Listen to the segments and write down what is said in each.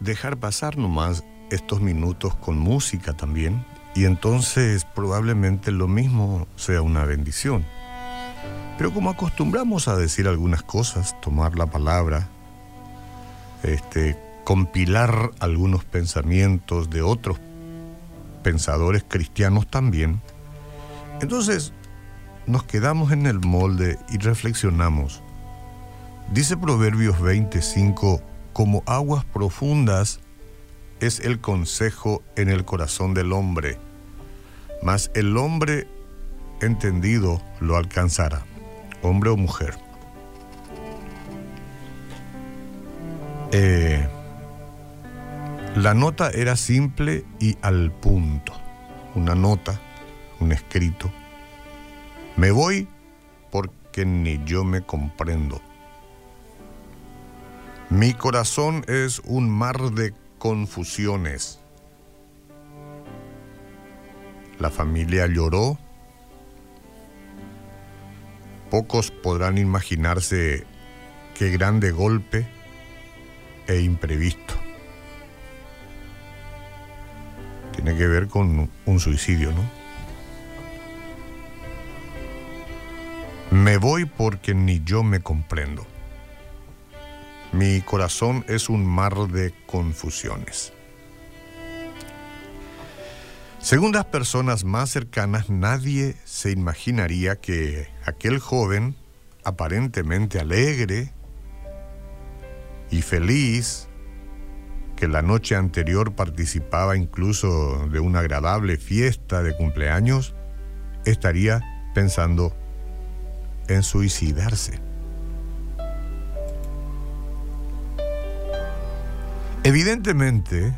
dejar pasar nomás estos minutos con música también y entonces probablemente lo mismo sea una bendición. Pero como acostumbramos a decir algunas cosas, tomar la palabra, este, compilar algunos pensamientos de otros pensadores cristianos también, entonces nos quedamos en el molde y reflexionamos. Dice Proverbios 25, como aguas profundas es el consejo en el corazón del hombre, mas el hombre entendido lo alcanzará, hombre o mujer. Eh, la nota era simple y al punto. Una nota, un escrito. Me voy porque ni yo me comprendo. Mi corazón es un mar de confusiones. La familia lloró. Pocos podrán imaginarse qué grande golpe e imprevisto. Tiene que ver con un suicidio, ¿no? Me voy porque ni yo me comprendo. Mi corazón es un mar de confusiones. Según las personas más cercanas, nadie se imaginaría que aquel joven, aparentemente alegre y feliz, que la noche anterior participaba incluso de una agradable fiesta de cumpleaños, estaría pensando en suicidarse. Evidentemente,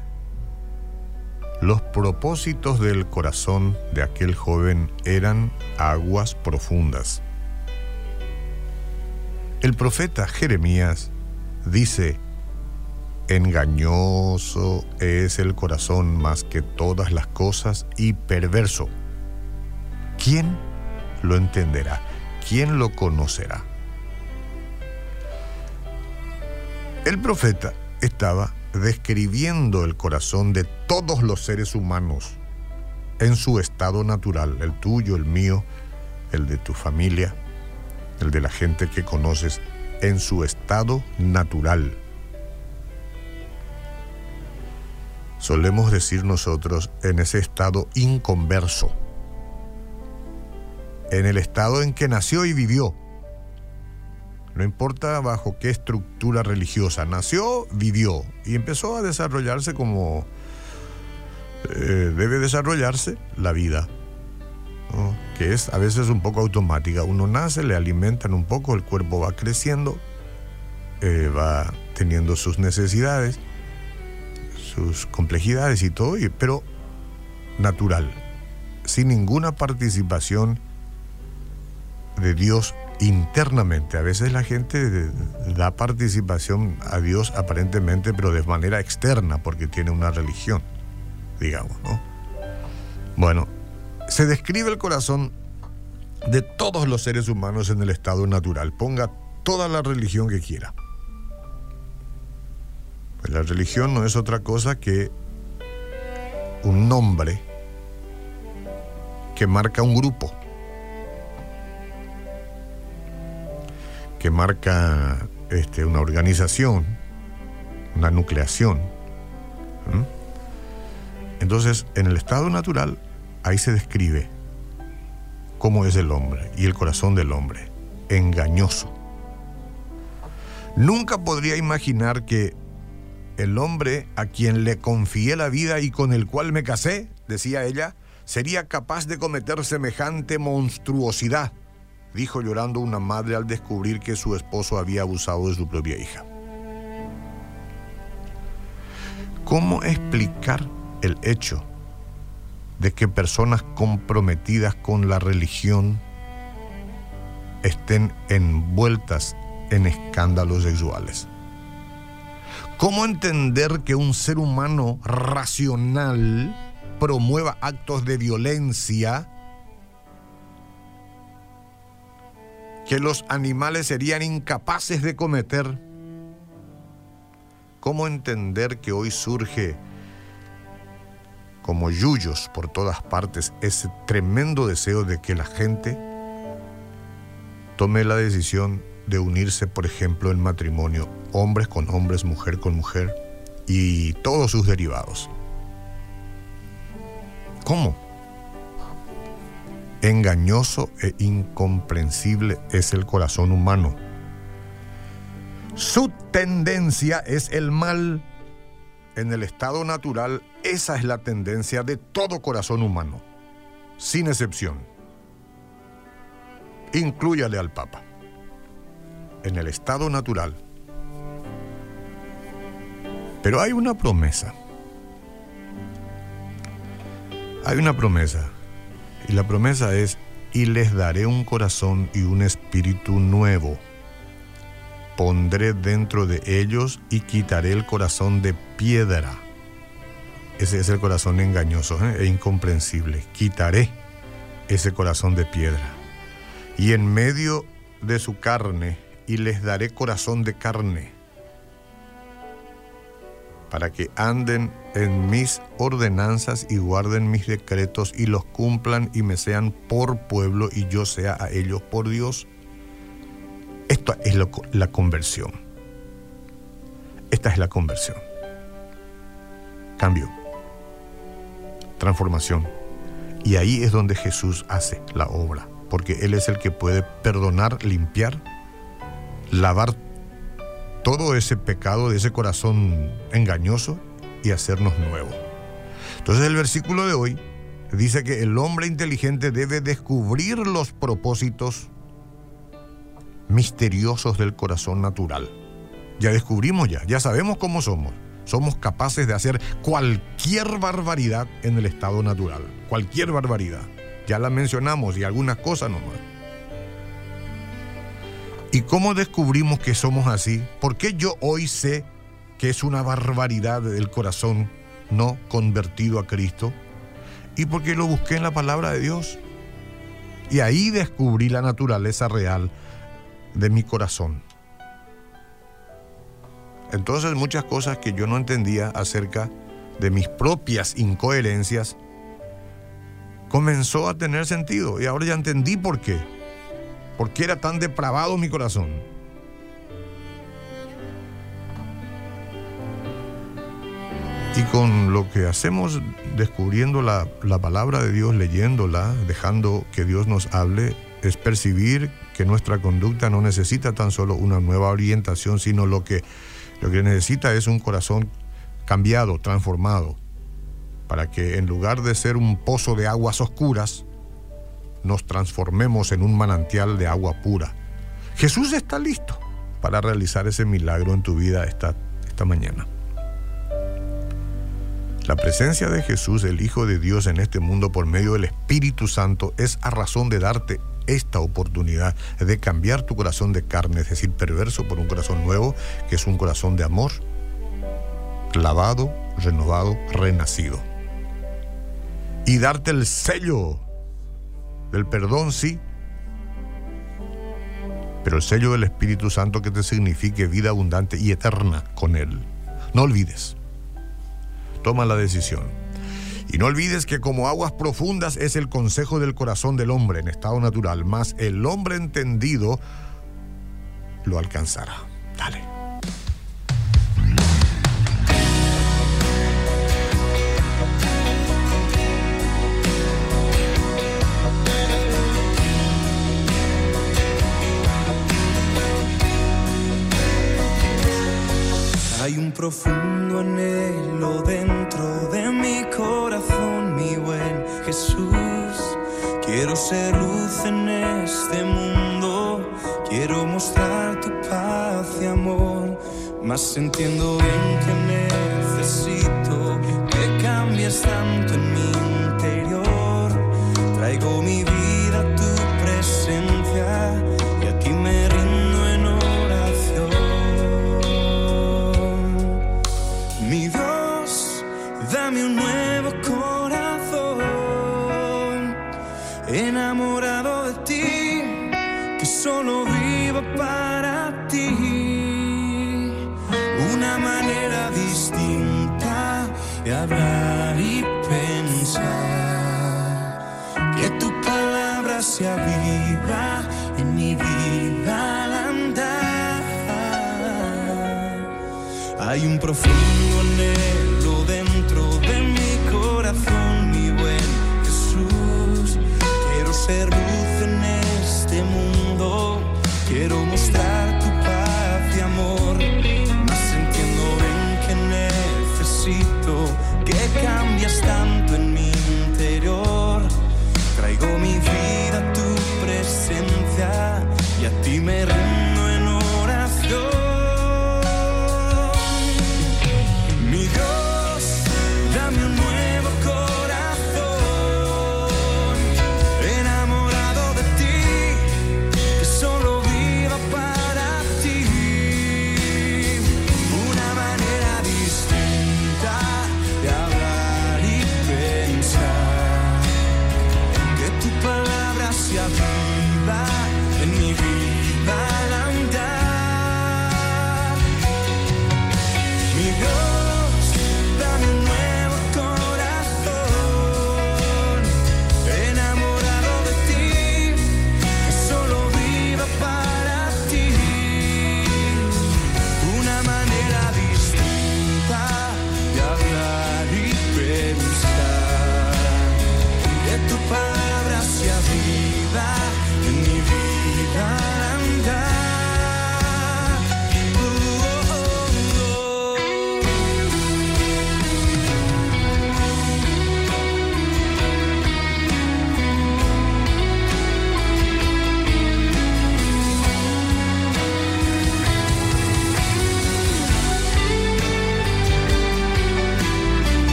los propósitos del corazón de aquel joven eran aguas profundas. El profeta Jeremías dice, engañoso es el corazón más que todas las cosas y perverso. ¿Quién lo entenderá? ¿Quién lo conocerá? El profeta estaba describiendo el corazón de todos los seres humanos en su estado natural, el tuyo, el mío, el de tu familia, el de la gente que conoces, en su estado natural. Solemos decir nosotros en ese estado inconverso, en el estado en que nació y vivió no importa bajo qué estructura religiosa, nació, vivió y empezó a desarrollarse como eh, debe desarrollarse la vida, que es a veces un poco automática. Uno nace, le alimentan un poco, el cuerpo va creciendo, eh, va teniendo sus necesidades, sus complejidades y todo, pero natural, sin ninguna participación de Dios internamente. A veces la gente da participación a Dios aparentemente, pero de manera externa, porque tiene una religión, digamos, ¿no? Bueno, se describe el corazón de todos los seres humanos en el estado natural. Ponga toda la religión que quiera. Pues la religión no es otra cosa que un nombre que marca un grupo. Que marca este, una organización, una nucleación. Entonces, en el estado natural, ahí se describe cómo es el hombre y el corazón del hombre, engañoso. Nunca podría imaginar que el hombre a quien le confié la vida y con el cual me casé, decía ella, sería capaz de cometer semejante monstruosidad dijo llorando una madre al descubrir que su esposo había abusado de su propia hija. ¿Cómo explicar el hecho de que personas comprometidas con la religión estén envueltas en escándalos sexuales? ¿Cómo entender que un ser humano racional promueva actos de violencia que los animales serían incapaces de cometer. cómo entender que hoy surge como yuyos por todas partes ese tremendo deseo de que la gente tome la decisión de unirse, por ejemplo, en matrimonio, hombres con hombres, mujer con mujer y todos sus derivados. ¿Cómo? Engañoso e incomprensible es el corazón humano. Su tendencia es el mal. En el estado natural, esa es la tendencia de todo corazón humano, sin excepción. Inclúyale al Papa. En el estado natural. Pero hay una promesa. Hay una promesa. Y la promesa es, y les daré un corazón y un espíritu nuevo. Pondré dentro de ellos y quitaré el corazón de piedra. Ese es el corazón engañoso ¿eh? e incomprensible. Quitaré ese corazón de piedra. Y en medio de su carne, y les daré corazón de carne para que anden en mis ordenanzas y guarden mis decretos y los cumplan y me sean por pueblo y yo sea a ellos por Dios. Esto es la conversión. Esta es la conversión. Cambio. Transformación. Y ahí es donde Jesús hace la obra, porque Él es el que puede perdonar, limpiar, lavar todo ese pecado de ese corazón engañoso y hacernos nuevo. Entonces el versículo de hoy dice que el hombre inteligente debe descubrir los propósitos misteriosos del corazón natural. Ya descubrimos ya, ya sabemos cómo somos. Somos capaces de hacer cualquier barbaridad en el estado natural. Cualquier barbaridad. Ya la mencionamos y algunas cosas nomás. ¿Y cómo descubrimos que somos así? ¿Por qué yo hoy sé que es una barbaridad del corazón no convertido a Cristo? Y porque lo busqué en la palabra de Dios. Y ahí descubrí la naturaleza real de mi corazón. Entonces muchas cosas que yo no entendía acerca de mis propias incoherencias comenzó a tener sentido y ahora ya entendí por qué. ¿Por qué era tan depravado mi corazón? Y con lo que hacemos descubriendo la, la, palabra de Dios, leyéndola, dejando que Dios nos hable, es percibir que nuestra conducta no necesita tan solo una nueva orientación, sino lo que, lo que necesita es un corazón cambiado, transformado, para que en lugar de ser un pozo de aguas oscuras, nos transformemos en un manantial de agua pura. Jesús está listo para realizar ese milagro en tu vida esta, esta mañana. La presencia de Jesús, el Hijo de Dios en este mundo por medio del Espíritu Santo, es a razón de darte esta oportunidad de cambiar tu corazón de carne, es decir, perverso, por un corazón nuevo, que es un corazón de amor, lavado, renovado, renacido. Y darte el sello del perdón sí, pero el sello del Espíritu Santo que te signifique vida abundante y eterna con Él. No olvides. Toma la decisión. Y no olvides que como aguas profundas es el consejo del corazón del hombre en estado natural, más el hombre entendido lo alcanzará. Dale. Hay un profundo anhelo dentro de mi corazón, mi buen Jesús. Quiero ser luz en este mundo, quiero mostrar tu paz y amor, mas entiendo bien que necesito que cambies tanto en mi interior. Traigo mi vida dame un nuevo corazón, enamorado de ti, que solo viva para ti. Una manera distinta de hablar y pensar. Que tu palabra sea viva en mi vida al andar. Hay un profundo Mostrar